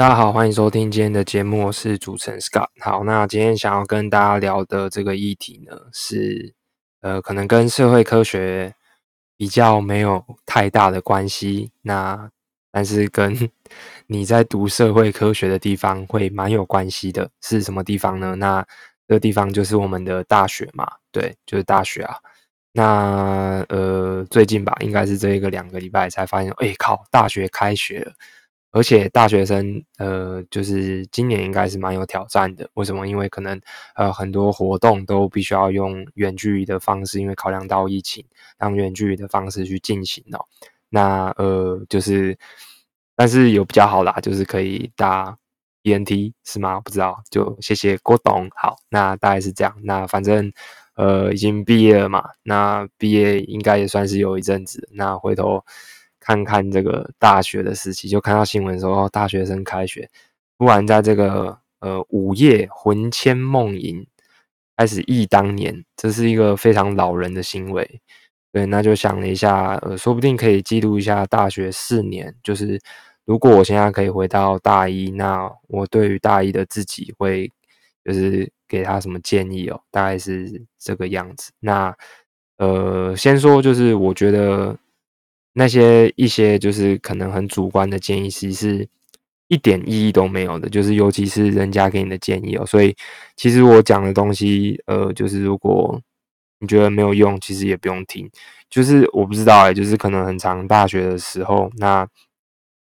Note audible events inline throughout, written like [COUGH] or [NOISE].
大家好，欢迎收听今天的节目，我是主持人 Scott。好，那今天想要跟大家聊的这个议题呢，是呃，可能跟社会科学比较没有太大的关系，那但是跟 [LAUGHS] 你在读社会科学的地方会蛮有关系的，是什么地方呢？那这个地方就是我们的大学嘛，对，就是大学啊。那呃，最近吧，应该是这一个两个礼拜才发现，哎靠，大学开学了。而且大学生，呃，就是今年应该是蛮有挑战的。为什么？因为可能呃很多活动都必须要用远距离的方式，因为考量到疫情，让远距离的方式去进行哦。那呃就是，但是有比较好啦，就是可以搭 ENT 是吗？不知道，就谢谢郭董。好，那大概是这样。那反正呃已经毕业了嘛，那毕业应该也算是有一阵子。那回头。看看这个大学的时期，就看到新闻说大学生开学，突然在这个呃午夜魂牵梦萦，开始忆当年，这是一个非常老人的行为。对，那就想了一下，呃，说不定可以记录一下大学四年。就是如果我现在可以回到大一，那我对于大一的自己会就是给他什么建议哦？大概是这个样子。那呃，先说就是我觉得。那些一些就是可能很主观的建议，其实一点意义都没有的。就是尤其是人家给你的建议哦，所以其实我讲的东西，呃，就是如果你觉得没有用，其实也不用听。就是我不知道哎，就是可能很长大学的时候，那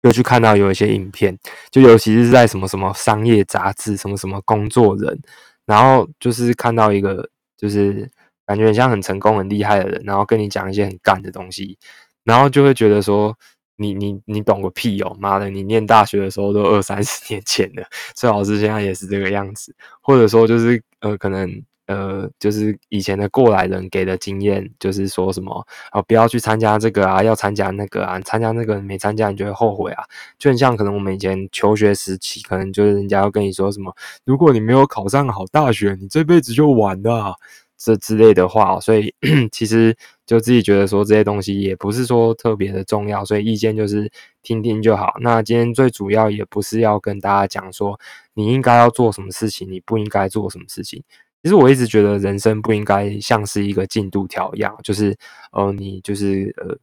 又去看到有一些影片，就尤其是在什么什么商业杂志，什么什么工作人，然后就是看到一个就是感觉很像很成功、很厉害的人，然后跟你讲一些很干的东西。然后就会觉得说，你你你懂个屁哦！妈的，你念大学的时候都二三十年前了，最好是现在也是这个样子，或者说就是呃，可能呃，就是以前的过来人给的经验，就是说什么啊，不要去参加这个啊，要参加那个啊，参加那个没参加你就会后悔啊，就很像可能我们以前求学时期，可能就是人家要跟你说什么，如果你没有考上好大学，你这辈子就完了。这之类的话，所以 [CLEARS THROAT] 其实就自己觉得说这些东西也不是说特别的重要，所以意见就是听听就好。那今天最主要也不是要跟大家讲说你应该要做什么事情，你不应该做什么事情。其实我一直觉得人生不应该像是一个进度条一样，就是呃，你就是呃。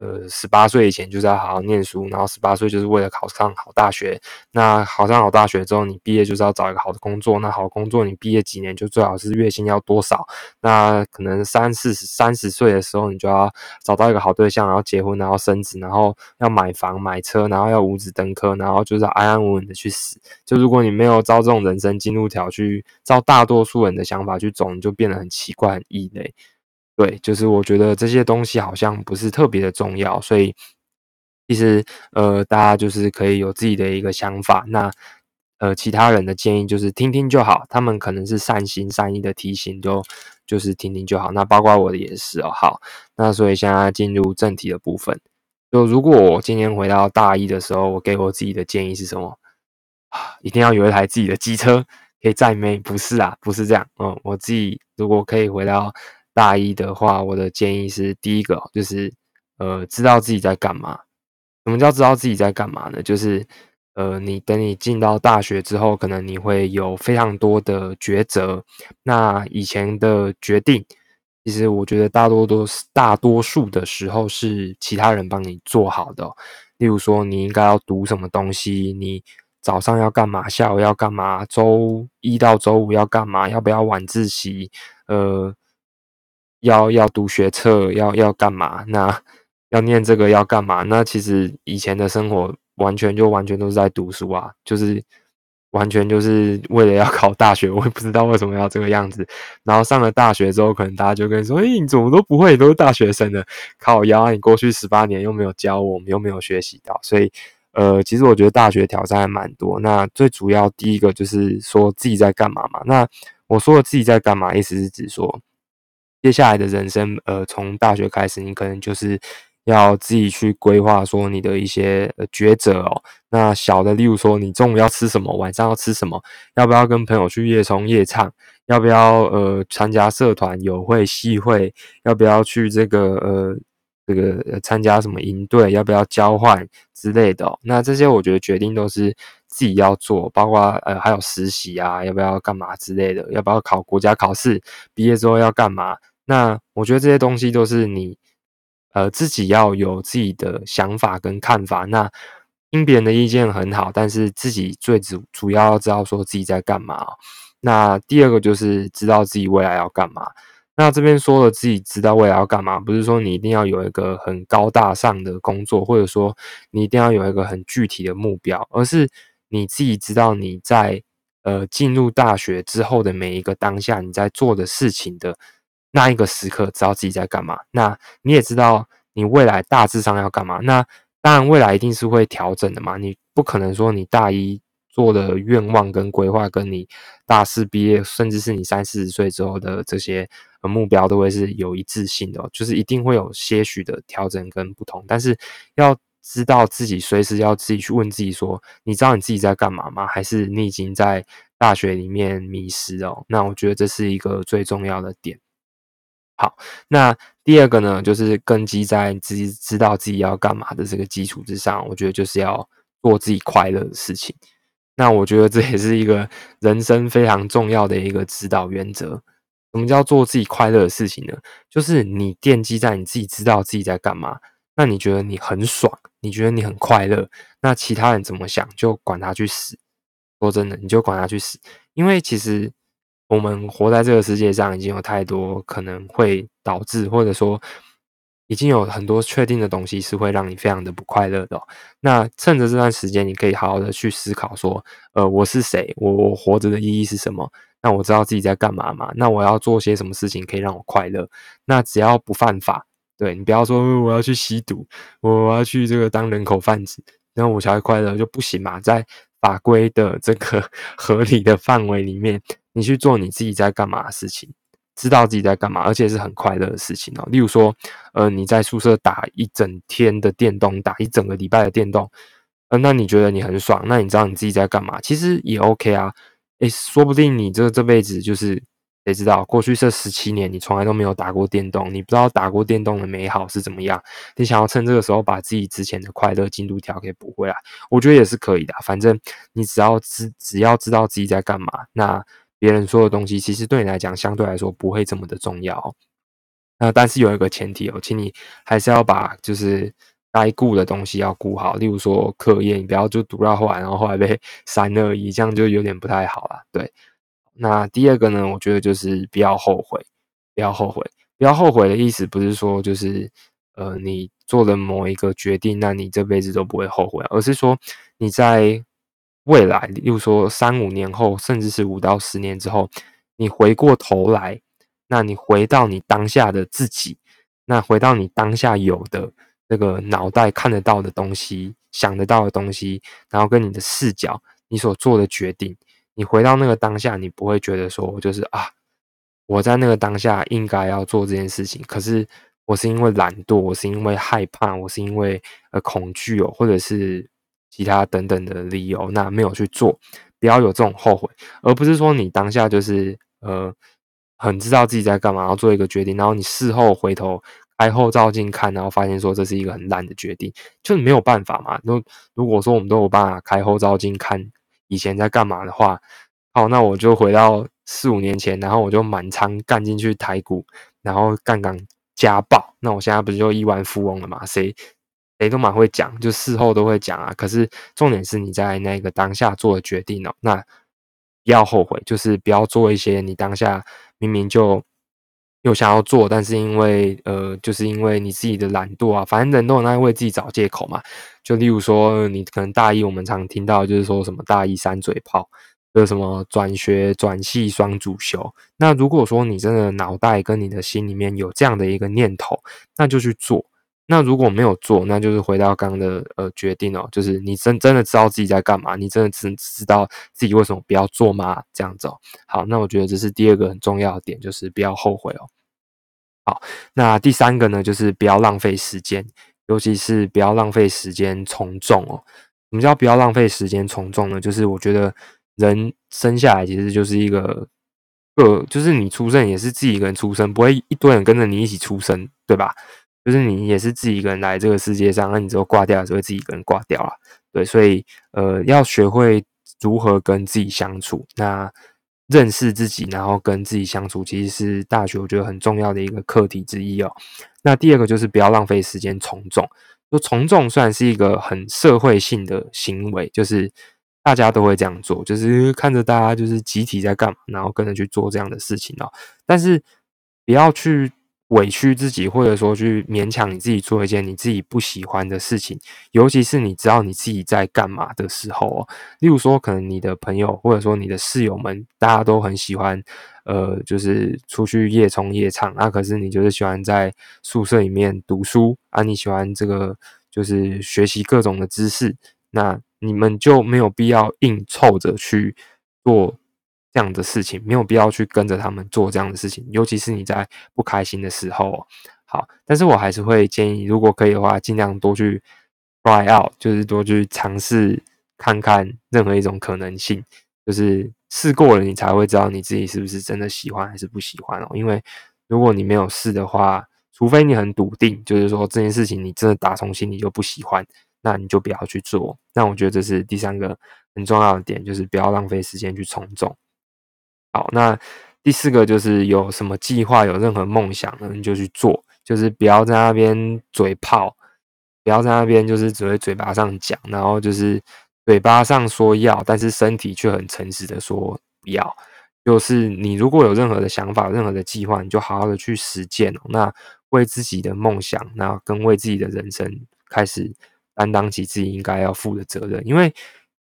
呃，十八岁以前就是要好好念书，然后十八岁就是为了考上好大学。那考上好大学之后，你毕业就是要找一个好的工作。那好工作，你毕业几年就最好是月薪要多少？那可能三四、三十岁的时候，你就要找到一个好对象，然后结婚，然后生子，然后要买房买车，然后要五子登科，然后就是安安稳稳的去死。就如果你没有照这种人生进度条去照大多数人的想法去走，你就变得很奇怪、很异类。对，就是我觉得这些东西好像不是特别的重要，所以其实呃，大家就是可以有自己的一个想法。那呃，其他人的建议就是听听就好，他们可能是善心善意的提醒，就就是听听就好。那包括我的也是哦。好，那所以现在进入正题的部分，就如果我今天回到大一的时候，我给我自己的建议是什么啊？一定要有一台自己的机车可以载妹？不是啊，不是这样。嗯，我自己如果可以回到。大一的话，我的建议是第一个就是，呃，知道自己在干嘛。什么叫知道自己在干嘛呢？就是，呃，你等你进到大学之后，可能你会有非常多的抉择。那以前的决定，其实我觉得大多都是大多数的时候是其他人帮你做好的。例如说，你应该要读什么东西，你早上要干嘛，下午要干嘛，周一到周五要干嘛，要不要晚自习，呃。要要读学测，要要干嘛？那要念这个要干嘛？那其实以前的生活完全就完全都是在读书啊，就是完全就是为了要 [LAUGHS] 考大学。我也不知道为什么要这个样子。然后上了大学之后，可能大家就跟说：“哎，你怎么都不会？都是大学生的，靠腰，你过去十八年又没有教我们，又没有学习到。”所以，呃，其实我觉得大学挑战还蛮多。那最主要第一个就是说自己在干嘛嘛。那我说的自己在干嘛，意思是指说。接下来的人生，呃，从大学开始，你可能就是要自己去规划，说你的一些呃抉择哦。那小的，例如说，你中午要吃什么，晚上要吃什么，要不要跟朋友去夜冲夜唱，要不要呃参加社团、友会、系会，要不要去这个呃这个参加什么营队，要不要交换之类的。那这些我觉得决定都是自己要做，包括呃还有实习啊，要不要干嘛之类的，要不要考国家考试，毕业之后要干嘛？那我觉得这些东西都是你呃自己要有自己的想法跟看法。那听别人的意见很好，但是自己最主主要要知道说自己在干嘛。那第二个就是知道自己未来要干嘛。那这边说了自己知道未来要干嘛，不是说你一定要有一个很高大上的工作，或者说你一定要有一个很具体的目标，而是你自己知道你在呃进入大学之后的每一个当下，你在做的事情的那一个时刻，知道自己在干嘛。那你也知道你未来大致上要干嘛。那当然未来一定是会调整的嘛，你不可能说你大一。做的愿望跟规划，跟你大四毕业，甚至是你三四十岁之后的这些目标，都会是有一致性的，就是一定会有些许的调整跟不同。但是要知道自己随时要自己去问自己说：你知道你自己在干嘛吗？还是你已经在大学里面迷失哦？那我觉得这是一个最重要的点。好，那第二个呢，就是根基在自己知道自己要干嘛的这个基础之上，我觉得就是要做自己快乐的事情。那我觉得这也是一个人生非常重要的一个指导原则。什么叫做自己快乐的事情呢？就是你奠基在你自己知道自己在干嘛，那你觉得你很爽，你觉得你很快乐，那其他人怎么想就管他去死。说真的，你就管他去死，因为其实我们活在这个世界上，已经有太多可能会导致，或者说。已经有很多确定的东西是会让你非常的不快乐的。那趁着这段时间，你可以好好的去思考说，呃，我是谁？我我活着的意义是什么？那我知道自己在干嘛吗？那我要做些什么事情可以让我快乐？那只要不犯法，对你不要说我要去吸毒，我要去这个当人口贩子，然后我才会快乐就不行嘛。在法规的这个 [LAUGHS] 合理的范围里面，你去做你自己在干嘛的事情。知道自己在干嘛，而且是很快乐的事情哦。例如说，呃，你在宿舍打一整天的电动，打一整个礼拜的电动，呃，那你觉得你很爽？那你知道你自己在干嘛？其实也 OK 啊。诶，说不定你这这辈子就是谁知道？过去这十七年，你从来都没有打过电动，你不知道打过电动的美好是怎么样。你想要趁这个时候把自己之前的快乐进度条给补回来，我觉得也是可以的。反正你只要知只要知道自己在干嘛，那。别人说的东西，其实对你来讲相对来说不会这么的重要。那但是有一个前提哦，请你还是要把就是该顾的东西要顾好。例如说课业，你不要就读到后来，然后后来被 [LAUGHS] 三二一，这样就有点不太好了。对。那第二个呢，我觉得就是不要后悔，不要后悔，不要后悔的意思不是说就是呃你做了某一个决定，那你这辈子都不会后悔，而是说你在。未来，例如说三五年后，甚至是五到十年之后，你回过头来，那你回到你当下的自己，那回到你当下有的那个脑袋看得到的东西、想得到的东西，然后跟你的视角，你所做的决定，你回到那个当下，你不会觉得说，就是啊，我在那个当下应该要做这件事情，可是我是因为懒惰，我是因为害怕，我是因为呃恐惧哦，或者是。其他等等的理由，那没有去做，不要有这种后悔，而不是说你当下就是呃很知道自己在干嘛，然后做一个决定，然后你事后回头开后照镜看，然后发现说这是一个很烂的决定，就是没有办法嘛。那如果说我们都有办法开后照镜看以前在干嘛的话，好，那我就回到四五年前，然后我就满仓干进去台股，然后杠杆加爆，那我现在不是就亿万富翁了嘛？谁？谁都蛮会讲，就事后都会讲啊。可是重点是你在那个当下做的决定哦，那不要后悔，就是不要做一些你当下明明就又想要做，但是因为呃，就是因为你自己的懒惰啊，反正人都有那为自己找借口嘛。就例如说，你可能大一，我们常听到就是说什么大一三嘴炮，有什么转学转系双主修。那如果说你真的脑袋跟你的心里面有这样的一个念头，那就去做。那如果没有做，那就是回到刚刚的呃决定哦，就是你真真的知道自己在干嘛，你真的只知道自己为什么不要做吗？这样子哦。好，那我觉得这是第二个很重要的点，就是不要后悔哦。好，那第三个呢，就是不要浪费时间，尤其是不要浪费时间从众哦。什么叫不要浪费时间从众呢？就是我觉得人生下来其实就是一个个，就是你出生也是自己一个人出生，不会一堆人跟着你一起出生，对吧？就是你也是自己一个人来这个世界上，那你之后挂掉的时候，自己一个人挂掉了。对，所以呃，要学会如何跟自己相处，那认识自己，然后跟自己相处，其实是大学我觉得很重要的一个课题之一哦。那第二个就是不要浪费时间从众。就从众虽然是一个很社会性的行为，就是大家都会这样做，就是看着大家就是集体在干嘛，然后跟着去做这样的事情哦。但是不要去。委屈自己，或者说去勉强你自己做一件你自己不喜欢的事情，尤其是你知道你自己在干嘛的时候哦。例如说，可能你的朋友或者说你的室友们，大家都很喜欢，呃，就是出去夜冲夜唱啊。可是你就是喜欢在宿舍里面读书啊，你喜欢这个就是学习各种的知识，那你们就没有必要硬凑着去做。这样的事情没有必要去跟着他们做这样的事情，尤其是你在不开心的时候。好，但是我还是会建议，如果可以的话，尽量多去 try out，就是多去尝试看看任何一种可能性。就是试过了，你才会知道你自己是不是真的喜欢还是不喜欢哦。因为如果你没有试的话，除非你很笃定，就是说这件事情你真的打从心里就不喜欢，那你就不要去做。那我觉得这是第三个很重要的点，就是不要浪费时间去从众。好，那第四个就是有什么计划、有任何梦想呢，你就去做，就是不要在那边嘴炮，不要在那边就是只会嘴巴上讲，然后就是嘴巴上说要，但是身体却很诚实的说不要。就是你如果有任何的想法、任何的计划，你就好好的去实践哦。那为自己的梦想，那跟为自己的人生开始担当起自己应该要负的责任，因为。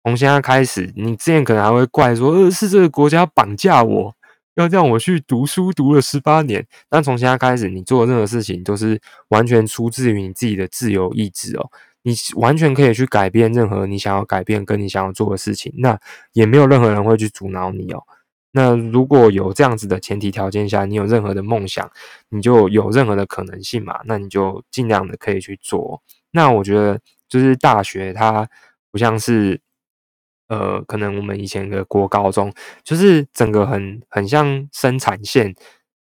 从现在开始，你之前可能还会怪说，呃，是这个国家绑架我，要让我去读书，读了十八年。但从现在开始，你做任何事情都是完全出自于你自己的自由意志哦，你完全可以去改变任何你想要改变跟你想要做的事情，那也没有任何人会去阻挠你哦。那如果有这样子的前提条件下，你有任何的梦想，你就有任何的可能性嘛，那你就尽量的可以去做。那我觉得就是大学它不像是。呃，可能我们以前的国高中，就是整个很很像生产线，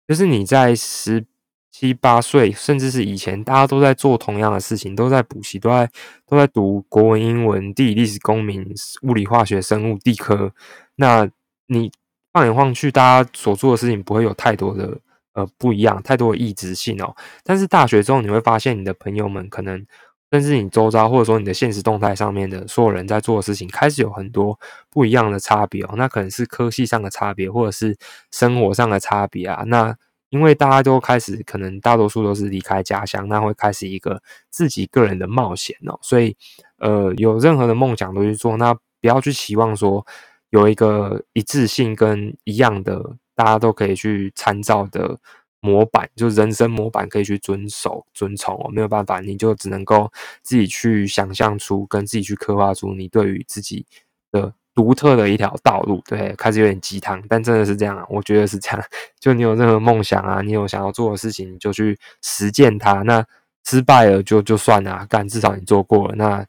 就是你在十七八岁，甚至是以前，大家都在做同样的事情，都在补习，都在都在读国文、英文、地理、历史、公民、物理、化学、生物、地科。那你放眼望去，大家所做的事情不会有太多的呃不一样，太多的异质性哦。但是大学之后，你会发现你的朋友们可能。甚至你周遭，或者说你的现实动态上面的所有人在做的事情，开始有很多不一样的差别哦。那可能是科系上的差别，或者是生活上的差别啊。那因为大家都开始，可能大多数都是离开家乡，那会开始一个自己个人的冒险哦。所以，呃，有任何的梦想都去做，那不要去期望说有一个一致性跟一样的，大家都可以去参照的。模板就是人生模板，可以去遵守、遵从哦。没有办法，你就只能够自己去想象出，跟自己去刻画出你对于自己的独特的一条道路。对，开始有点鸡汤，但真的是这样啊。我觉得是这样。[LAUGHS] 就你有任何梦想啊，你有想要做的事情，你就去实践它。那失败了就就算了，干至少你做过了，那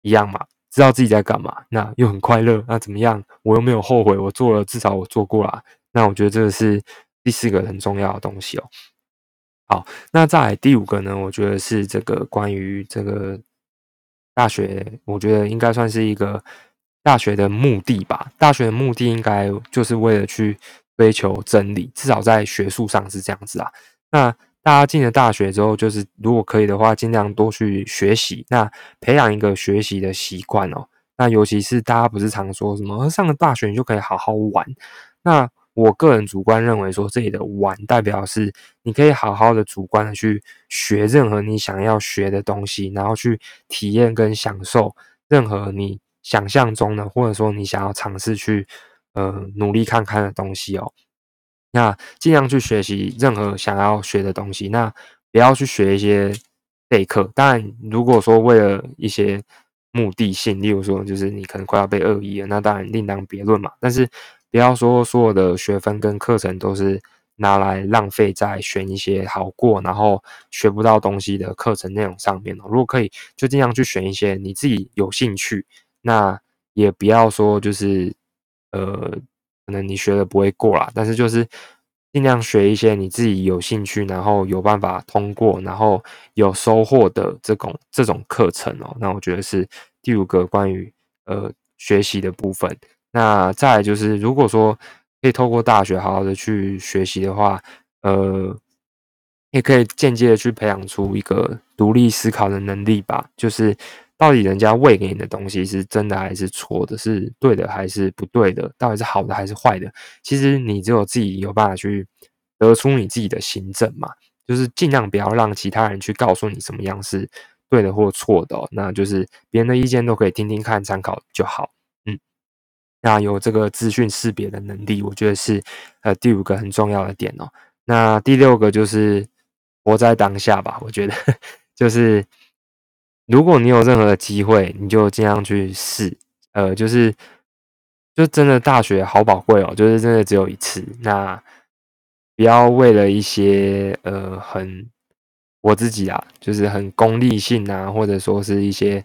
一样嘛，知道自己在干嘛，那又很快乐，那怎么样？我又没有后悔，我做了，至少我做过了。那我觉得这个是。第四个很重要的东西哦，好，那在第五个呢？我觉得是这个关于这个大学，我觉得应该算是一个大学的目的吧。大学的目的应该就是为了去追求真理，至少在学术上是这样子啊。那大家进了大学之后，就是如果可以的话，尽量多去学习，那培养一个学习的习惯哦。那尤其是大家不是常说什么上了大学你就可以好好玩，那。我个人主观认为说，这里的玩代表是你可以好好的主观的去学任何你想要学的东西，然后去体验跟享受任何你想象中的，或者说你想要尝试去呃努力看看的东西哦。那尽量去学习任何想要学的东西，那不要去学一些备课。当然，如果说为了一些目的性，例如说就是你可能快要被恶意了，那当然另当别论嘛。但是。不要说所有的学分跟课程都是拿来浪费在选一些好过，然后学不到东西的课程内容上面哦如果可以，就尽量去选一些你自己有兴趣。那也不要说就是呃，可能你学的不会过啦，但是就是尽量学一些你自己有兴趣，然后有办法通过，然后有收获的这种这种课程哦。那我觉得是第五个关于呃学习的部分。那再就是，如果说可以透过大学好好的去学习的话，呃，也可以间接的去培养出一个独立思考的能力吧。就是到底人家喂给你的东西是真的还是错的，是对的还是不对的，到底是好的还是坏的？其实你只有自己有办法去。得出你自己的行政嘛，就是尽量不要让其他人去告诉你什么样是对的或错的，那就是别人的意见都可以听听看、参考就好。那有这个资讯识别的能力，我觉得是呃第五个很重要的点哦。那第六个就是活在当下吧，我觉得 [LAUGHS] 就是如果你有任何的机会，你就尽量去试。呃，就是就真的大学好宝贵哦，就是真的只有一次。那不要为了一些呃很我自己啊，就是很功利性啊，或者说是一些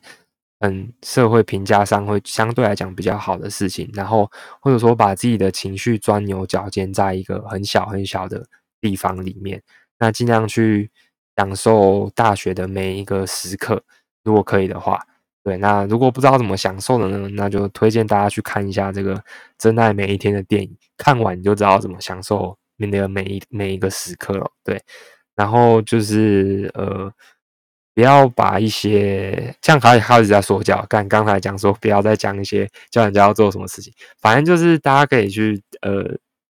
很社会评价上会相对来讲比较好的事情，然后或者说把自己的情绪钻牛角尖在一个很小很小的地方里面，那尽量去享受大学的每一个时刻，如果可以的话，对，那如果不知道怎么享受的呢，那就推荐大家去看一下这个《真爱每一天》的电影，看完你就知道怎么享受。面的每一每一个时刻了，对，然后就是呃，不要把一些这样开开始在说教，干刚才讲说不要再讲一些教人家要做什么事情，反正就是大家可以去呃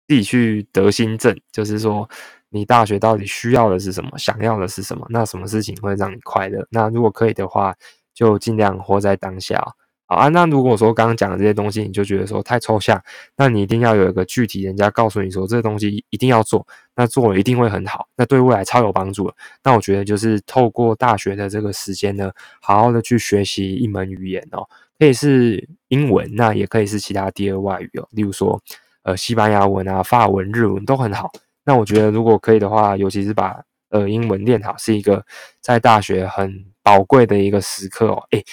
自己去得心证，就是说你大学到底需要的是什么，想要的是什么，那什么事情会让你快乐？那如果可以的话，就尽量活在当下。好啊，那如果说刚刚讲的这些东西，你就觉得说太抽象，那你一定要有一个具体，人家告诉你说这个东西一定要做，那做了一定会很好，那对未来超有帮助的。那我觉得就是透过大学的这个时间呢，好好的去学习一门语言哦，可以是英文，那也可以是其他第二外语哦，例如说呃西班牙文啊、法文、日文都很好。那我觉得如果可以的话，尤其是把呃英文练好，是一个在大学很宝贵的一个时刻哦，诶。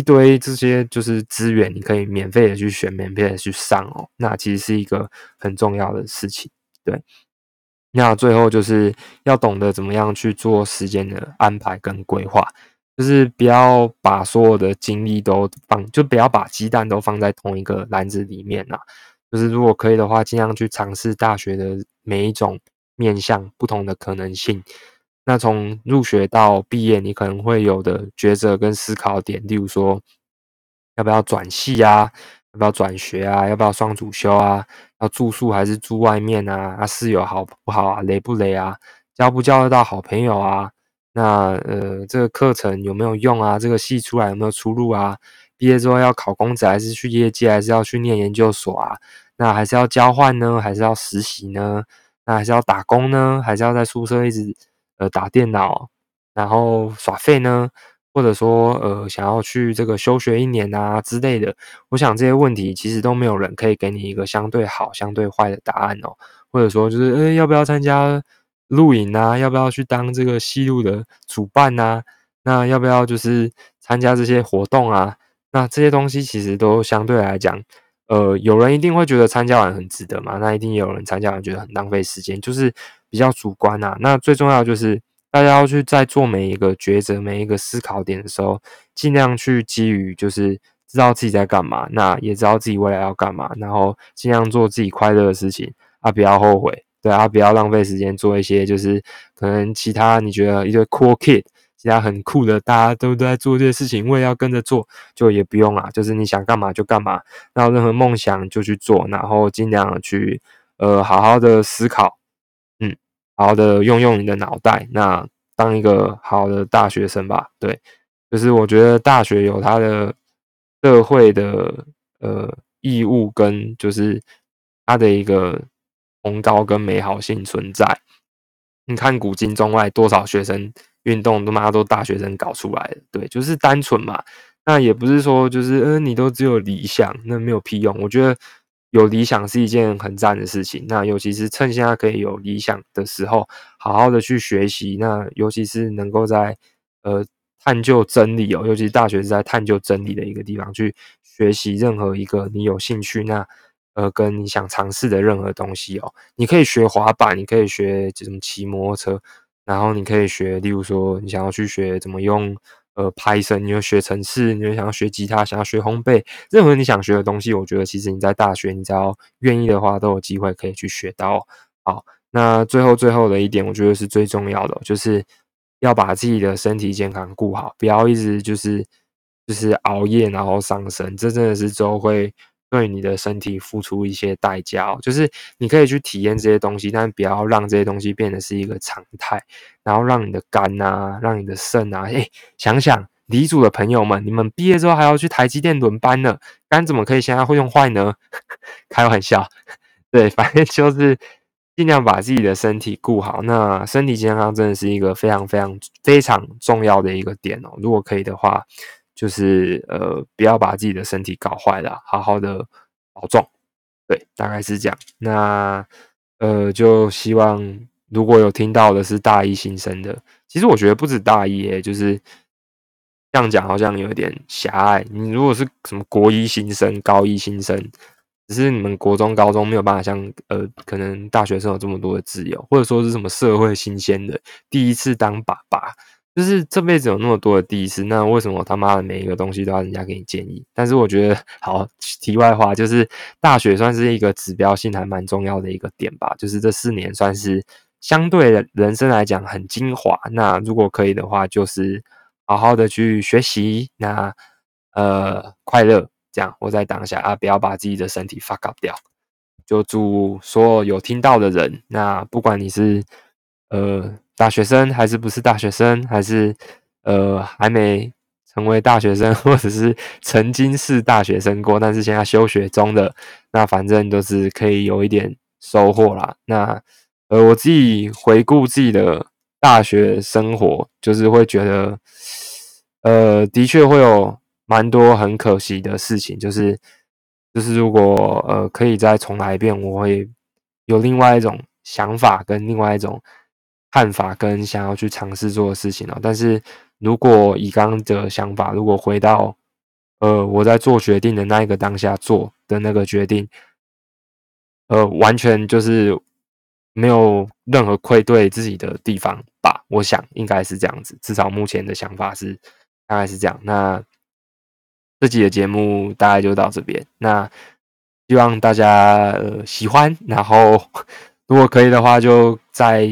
一堆这些就是资源，你可以免费的去选，免费的去上哦。那其实是一个很重要的事情，对。那最后就是要懂得怎么样去做时间的安排跟规划，就是不要把所有的精力都放，就不要把鸡蛋都放在同一个篮子里面呐。就是如果可以的话，尽量去尝试大学的每一种面向不同的可能性。那从入学到毕业，你可能会有的抉择跟思考点，例如说，要不要转系啊？要不要转学啊？要不要双主修啊？要住宿还是住外面啊？啊，室友好不好啊？累不累啊？交不交得到好朋友啊？那呃，这个课程有没有用啊？这个系出来有没有出路啊？毕业之后要考公职还是去业界，还是要去念研究所啊？那还是要交换呢？还是要实习呢？那还是要打工呢？还是要在宿舍一直？呃，打电脑，然后耍废呢，或者说呃，想要去这个休学一年啊之类的，我想这些问题其实都没有人可以给你一个相对好、相对坏的答案哦。或者说就是，呃，要不要参加露营啊？要不要去当这个西路的主办啊？那要不要就是参加这些活动啊？那这些东西其实都相对来讲，呃，有人一定会觉得参加完很值得嘛，那一定有人参加完觉得很浪费时间，就是。比较主观呐，那最重要就是大家要去在做每一个抉择、每一个思考点的时候，尽量去基于就是知道自己在干嘛，那也知道自己未来要干嘛，然后尽量做自己快乐的事情啊，不要后悔，对啊，不要浪费时间做一些就是可能其他你觉得一堆 cool kid，其他很酷的大家都在做这些事情，我也要跟着做，就也不用啊，就是你想干嘛就干嘛，然后任何梦想就去做，然后尽量去呃好好的思考。嗯好好的用用你的脑袋，那当一个好的大学生吧。对，就是我觉得大学有它的社会的呃义务跟就是它的一个崇高跟美好性存在。你看古今中外多少学生运动，他妈都大学生搞出来的。对，就是单纯嘛。那也不是说就是嗯，你都只有理想，那没有屁用。我觉得。有理想是一件很赞的事情，那尤其是趁现在可以有理想的时候，好好的去学习。那尤其是能够在呃探究真理哦，尤其是大学是在探究真理的一个地方，去学习任何一个你有兴趣、那呃，跟你想尝试的任何东西哦。你可以学滑板，你可以学怎么骑摩托车，然后你可以学，例如说你想要去学怎么用呃 Python，你要学程式，你又想要学吉他，想要学烘焙，任何你想学的东西，我觉得其实你在大学，你只要愿意的话，都有机会可以去学到。好，那最后最后的一点，我觉得是最重要的，就是要把自己的身体健康顾好，不要一直就是就是熬夜然后伤身，这真的是之后会。对你的身体付出一些代价哦，就是你可以去体验这些东西，但不要让这些东西变得是一个常态，然后让你的肝啊，让你的肾啊，哎，想想李组的朋友们，你们毕业之后还要去台积电轮班呢，肝怎么可以现在会用坏呢？[LAUGHS] 开玩笑，对，反正就是尽量把自己的身体顾好。那身体健康真的是一个非常非常非常重要的一个点哦，如果可以的话。就是呃，不要把自己的身体搞坏了，好好的保重。对，大概是这样。那呃，就希望如果有听到的是大一新生的，其实我觉得不止大一，诶，就是这样讲好像有点狭隘。你如果是什么国一新生、高一新生，只是你们国中、高中没有办法像呃，可能大学生有这么多的自由，或者说是什么社会新鲜的，第一次当爸爸。就是这辈子有那么多的第一次，那为什么他妈的每一个东西都要人家给你建议？但是我觉得，好，题外话就是大学算是一个指标性还蛮重要的一个点吧。就是这四年算是相对人生来讲很精华。那如果可以的话，就是好好的去学习，那呃快乐这样活在当下啊，不要把自己的身体 fuck up 掉。就祝所有有听到的人，那不管你是呃。大学生还是不是大学生，还是呃还没成为大学生，[LAUGHS] 或者是曾经是大学生过，但是现在休学中的，那反正都是可以有一点收获啦。那呃我自己回顾自己的大学生活，就是会觉得，呃的确会有蛮多很可惜的事情，就是就是如果呃可以再重来一遍，我会有另外一种想法跟另外一种。看法跟想要去尝试做的事情哦。但是如果以刚刚的想法，如果回到呃我在做决定的那一个当下做的那个决定，呃，完全就是没有任何愧对自己的地方吧？我想应该是这样子，至少目前的想法是大概是这样。那这集的节目大概就到这边，那希望大家呃喜欢，然后 [LAUGHS] 如果可以的话，就在。